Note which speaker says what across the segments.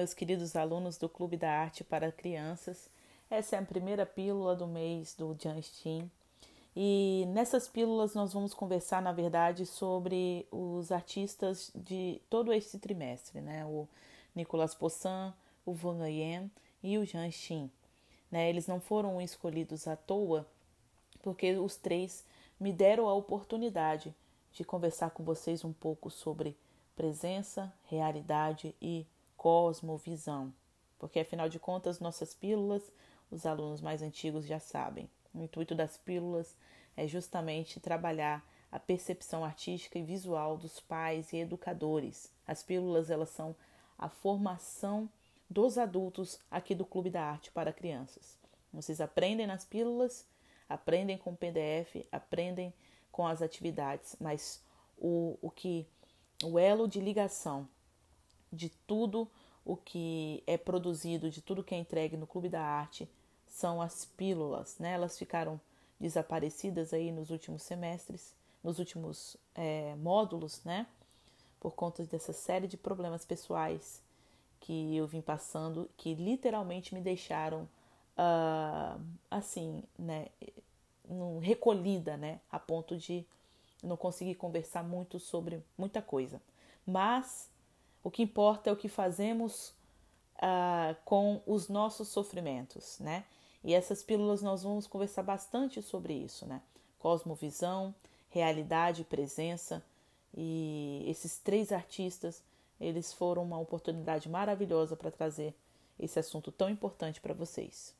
Speaker 1: meus queridos alunos do Clube da Arte para Crianças. Essa é a primeira pílula do mês do Jan Steen. E nessas pílulas nós vamos conversar, na verdade, sobre os artistas de todo esse trimestre, né? O Nicolas Poussin, o Van Yen e o Jan Steen. Né? Eles não foram escolhidos à toa, porque os três me deram a oportunidade de conversar com vocês um pouco sobre presença, realidade e cosmovisão. Porque afinal de contas, nossas pílulas, os alunos mais antigos já sabem. O intuito das pílulas é justamente trabalhar a percepção artística e visual dos pais e educadores. As pílulas elas são a formação dos adultos aqui do Clube da Arte para Crianças. Vocês aprendem nas pílulas, aprendem com o PDF, aprendem com as atividades, mas o, o que o elo de ligação de tudo o que é produzido, de tudo que é entregue no Clube da Arte, são as pílulas, né? Elas ficaram desaparecidas aí nos últimos semestres, nos últimos é, módulos, né? Por conta dessa série de problemas pessoais que eu vim passando, que literalmente me deixaram uh, assim, né? recolhida, né? A ponto de não conseguir conversar muito sobre muita coisa. Mas o que importa é o que fazemos uh, com os nossos sofrimentos, né? E essas pílulas nós vamos conversar bastante sobre isso, né? Cosmovisão, realidade, presença. E esses três artistas, eles foram uma oportunidade maravilhosa para trazer esse assunto tão importante para vocês.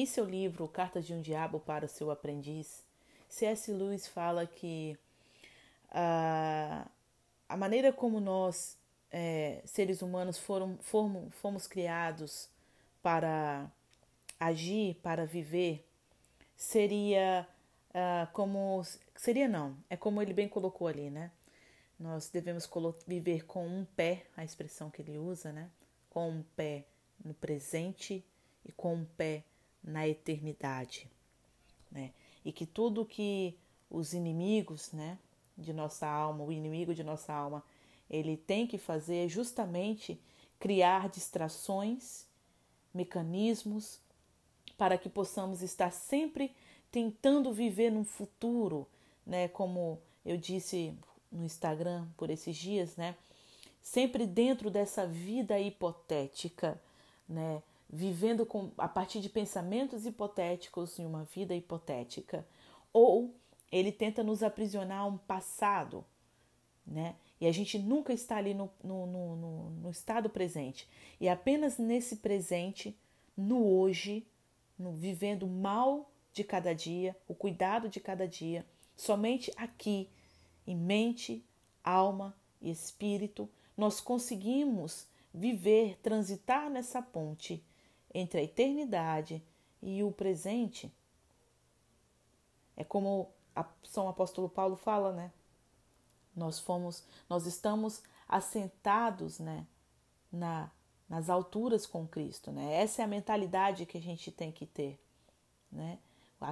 Speaker 1: Em seu livro Cartas de um Diabo para o Seu Aprendiz, C.S. Lewis fala que a, a maneira como nós, é, seres humanos, foram, fomos, fomos criados para agir, para viver, seria uh, como. Seria não, é como ele bem colocou ali, né? Nós devemos viver com um pé, a expressão que ele usa, né? Com um pé no presente e com um pé na eternidade, né? E que tudo que os inimigos, né, de nossa alma, o inimigo de nossa alma, ele tem que fazer é justamente criar distrações, mecanismos para que possamos estar sempre tentando viver num futuro, né, como eu disse no Instagram por esses dias, né? Sempre dentro dessa vida hipotética, né? Vivendo com, a partir de pensamentos hipotéticos em uma vida hipotética, ou ele tenta nos aprisionar a um passado, né? E a gente nunca está ali no, no, no, no estado presente. E apenas nesse presente, no hoje, no vivendo mal de cada dia, o cuidado de cada dia, somente aqui, em mente, alma e espírito, nós conseguimos viver, transitar nessa ponte entre a eternidade e o presente. É como a São Apóstolo Paulo fala, né? Nós fomos, nós estamos assentados, né, na nas alturas com Cristo, né? Essa é a mentalidade que a gente tem que ter, né?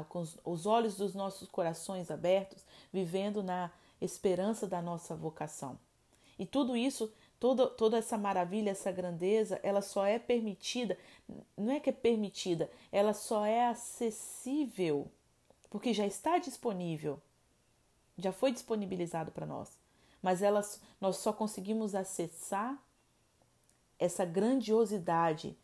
Speaker 1: Com os olhos dos nossos corações abertos, vivendo na esperança da nossa vocação. E tudo isso Toda, toda essa maravilha, essa grandeza, ela só é permitida, não é que é permitida, ela só é acessível, porque já está disponível, já foi disponibilizado para nós. Mas elas, nós só conseguimos acessar essa grandiosidade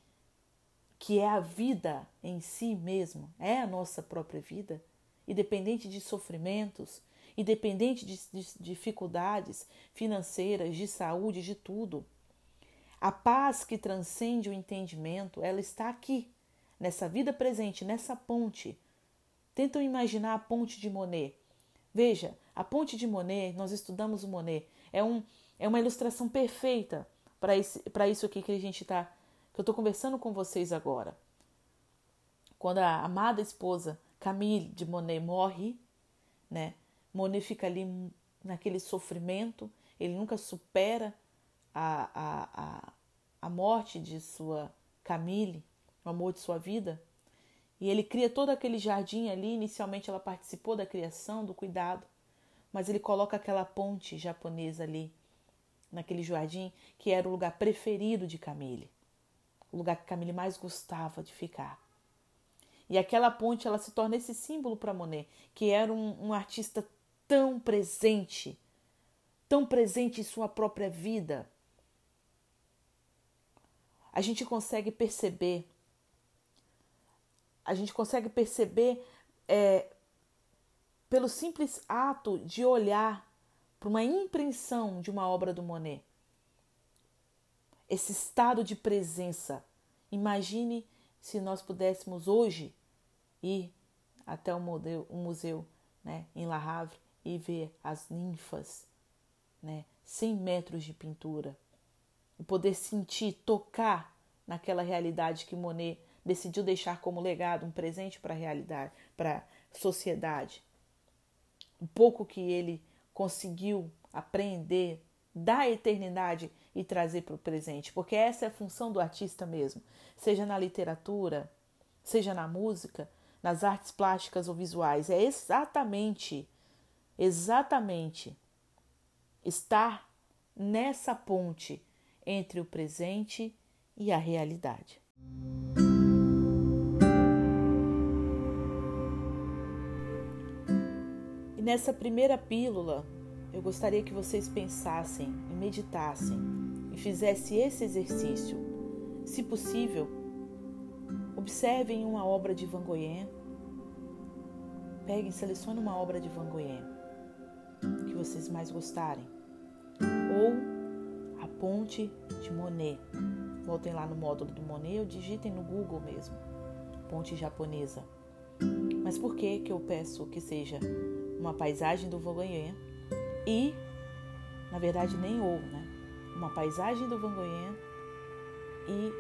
Speaker 1: que é a vida em si mesmo, é a nossa própria vida, independente de sofrimentos, independente de, de dificuldades financeiras, de saúde, de tudo. A paz que transcende o entendimento, ela está aqui, nessa vida presente, nessa ponte. Tentam imaginar a ponte de Monet. Veja, a ponte de Monet, nós estudamos o Monet, é, um, é uma ilustração perfeita para isso aqui que a gente está, que eu estou conversando com vocês agora. Quando a amada esposa Camille de Monet morre, né? Monet fica ali naquele sofrimento, ele nunca supera a, a, a, a morte de sua Camille, o amor de sua vida. E ele cria todo aquele jardim ali. Inicialmente ela participou da criação, do cuidado, mas ele coloca aquela ponte japonesa ali, naquele jardim, que era o lugar preferido de Camille, o lugar que Camille mais gostava de ficar. E aquela ponte ela se torna esse símbolo para Monet, que era um, um artista tão presente, tão presente em sua própria vida. A gente consegue perceber, a gente consegue perceber é, pelo simples ato de olhar para uma impressão de uma obra do Monet. Esse estado de presença. Imagine se nós pudéssemos hoje ir até o museu, o museu né, em La Havre e ver as ninfas, né, 100 metros de pintura, e poder sentir, tocar naquela realidade que Monet decidiu deixar como legado, um presente para a realidade, para a sociedade. Um pouco que ele conseguiu aprender da eternidade e trazer para o presente, porque essa é a função do artista mesmo, seja na literatura, seja na música, nas artes plásticas ou visuais, é exatamente, exatamente estar nessa ponte entre o presente e a realidade. E nessa primeira pílula, eu gostaria que vocês pensassem e meditassem e fizessem esse exercício. Se possível, Observem uma obra de Van Gogh. Peguem, selecionem uma obra de Van Gogh vocês mais gostarem. Ou a ponte de Monet. Voltem lá no módulo do Monet ou digitem no Google mesmo. Ponte japonesa. Mas por que que eu peço que seja uma paisagem do Gogh e, na verdade, nem ou, né? Uma paisagem do Gogh e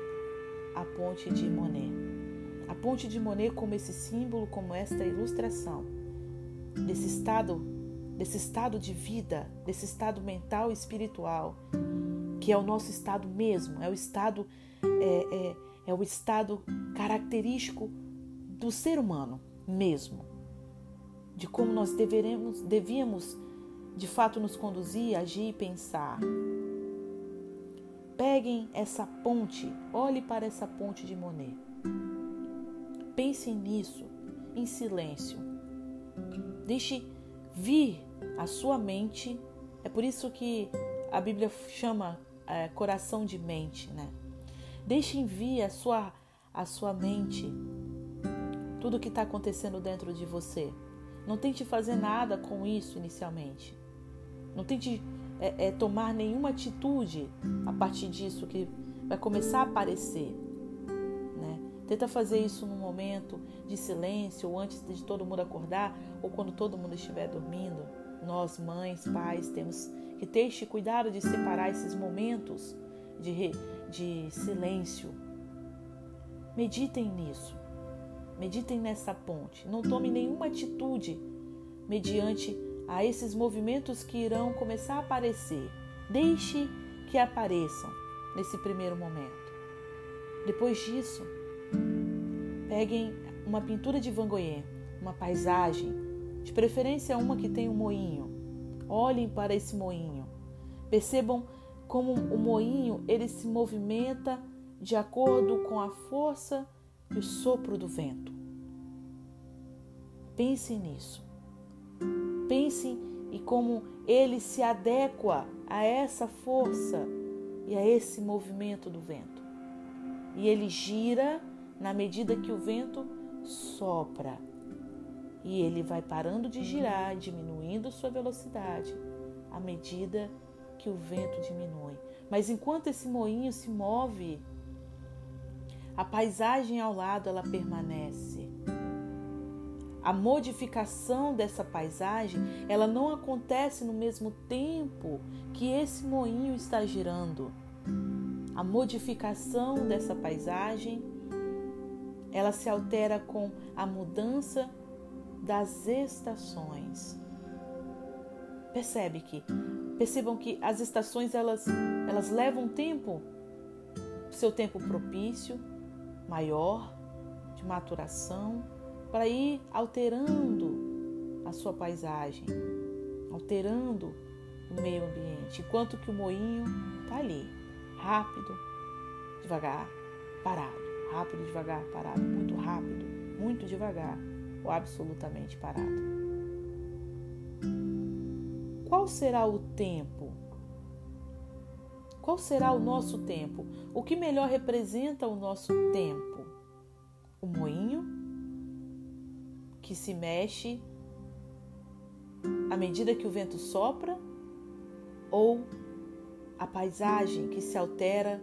Speaker 1: a ponte de Monet. A ponte de Monet como esse símbolo, como esta ilustração desse estado, desse estado de vida, desse estado mental e espiritual, que é o nosso estado mesmo, é o estado é, é, é o estado característico do ser humano mesmo, de como nós deveremos, devíamos de fato nos conduzir, agir e pensar. Peguem essa ponte, olhe para essa ponte de Monet. Pense nisso em silêncio. Deixe vir a sua mente. É por isso que a Bíblia chama é, coração de mente, né? Deixe vir a sua, a sua mente tudo o que está acontecendo dentro de você. Não tente fazer nada com isso inicialmente. Não tente é, é, tomar nenhuma atitude a partir disso que vai começar a aparecer. Tenta fazer isso num momento de silêncio, ou antes de todo mundo acordar, ou quando todo mundo estiver dormindo. Nós, mães, pais, temos que ter este cuidado de separar esses momentos de, de silêncio. Meditem nisso. Meditem nessa ponte. Não tome nenhuma atitude mediante a esses movimentos que irão começar a aparecer. Deixe que apareçam nesse primeiro momento. Depois disso, Peguem uma pintura de Van Gogh, uma paisagem, de preferência uma que tem um moinho. Olhem para esse moinho. Percebam como o moinho ele se movimenta de acordo com a força e o sopro do vento. Pensem nisso. Pensem e como ele se adequa a essa força e a esse movimento do vento. E ele gira na medida que o vento sopra. E ele vai parando de girar, diminuindo sua velocidade à medida que o vento diminui. Mas enquanto esse moinho se move, a paisagem ao lado ela permanece. A modificação dessa paisagem, ela não acontece no mesmo tempo que esse moinho está girando. A modificação dessa paisagem ela se altera com a mudança das estações. Percebe que percebam que as estações elas elas levam tempo, seu tempo propício, maior, de maturação, para ir alterando a sua paisagem, alterando o meio ambiente, enquanto que o moinho está ali, rápido, devagar, parado, rápido, devagar, parado, muito rápido, muito devagar ou absolutamente parado. Qual será o tempo? Qual será o nosso tempo? O que melhor representa o nosso tempo? O moinho que se mexe à medida que o vento sopra ou a paisagem que se altera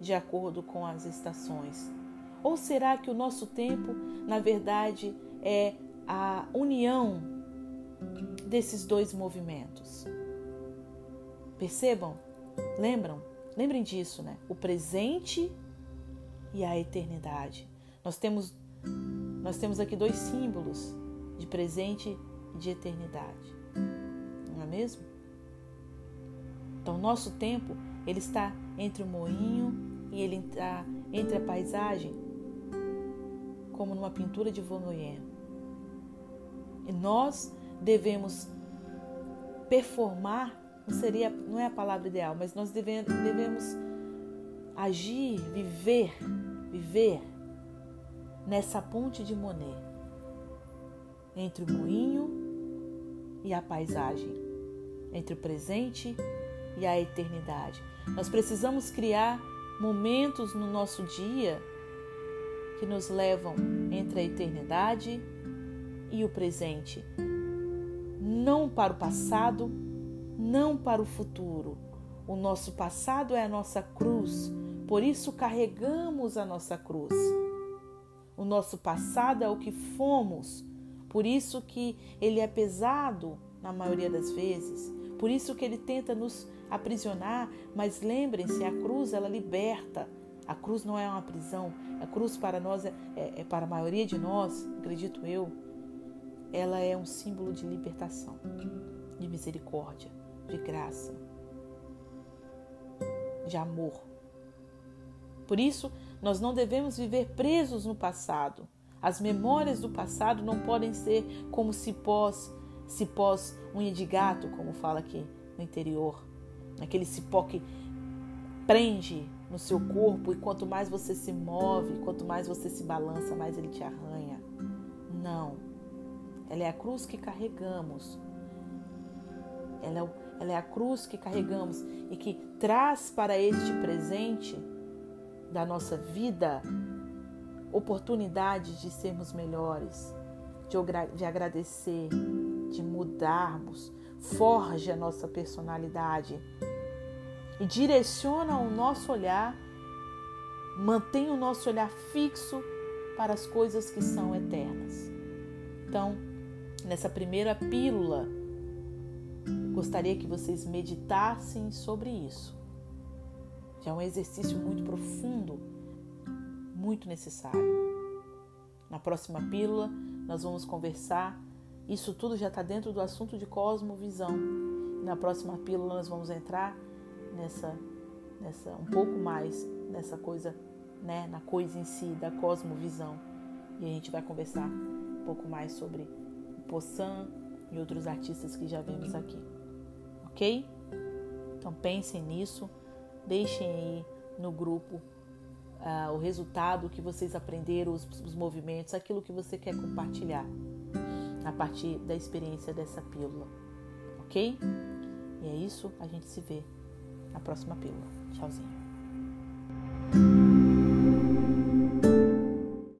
Speaker 1: de acordo com as estações? Ou será que o nosso tempo, na verdade, é a união desses dois movimentos? Percebam? Lembram? Lembrem disso, né? O presente e a eternidade. Nós temos nós temos aqui dois símbolos de presente e de eternidade. Não é mesmo? Então, nosso tempo, ele está entre o moinho e ele está entre a paisagem, como numa pintura de Vaunoyen. E nós devemos performar, não seria, não é a palavra ideal, mas nós devemos, devemos agir, viver, viver nessa ponte de Monet entre o moinho e a paisagem, entre o presente e a eternidade. Nós precisamos criar momentos no nosso dia que nos levam entre a eternidade e o presente. Não para o passado, não para o futuro. O nosso passado é a nossa cruz, por isso carregamos a nossa cruz. O nosso passado é o que fomos, por isso que ele é pesado na maioria das vezes. Por isso que ele tenta nos aprisionar, mas lembrem-se, a cruz ela liberta. A cruz não é uma prisão. A cruz para nós é, é, é para a maioria de nós, acredito eu, ela é um símbolo de libertação, de misericórdia, de graça, de amor. Por isso, nós não devemos viver presos no passado. As memórias do passado não podem ser como cipós, cipós unha de gato, como fala aqui no interior. Aquele cipó que prende no seu corpo e quanto mais você se move, quanto mais você se balança, mais ele te arranha. Não. Ela é a cruz que carregamos. Ela é, ela é a cruz que carregamos e que traz para este presente da nossa vida oportunidade de sermos melhores, de, de agradecer, de mudarmos, forge a nossa personalidade e direciona o nosso olhar, mantém o nosso olhar fixo para as coisas que são eternas. Então, nessa primeira pílula, gostaria que vocês meditassem sobre isso. Já é um exercício muito profundo, muito necessário. Na próxima pílula, nós vamos conversar. Isso tudo já está dentro do assunto de cosmovisão. Na próxima pílula, nós vamos entrar nessa, nessa um pouco mais nessa coisa, né, na coisa em si da cosmovisão. E a gente vai conversar um pouco mais sobre Poçan e outros artistas que já vimos aqui. Ok? Então pensem nisso. Deixem aí no grupo uh, o resultado que vocês aprenderam, os, os movimentos, aquilo que você quer compartilhar a partir da experiência dessa pílula. Ok? E é isso, a gente se vê na próxima pílula. Tchauzinho.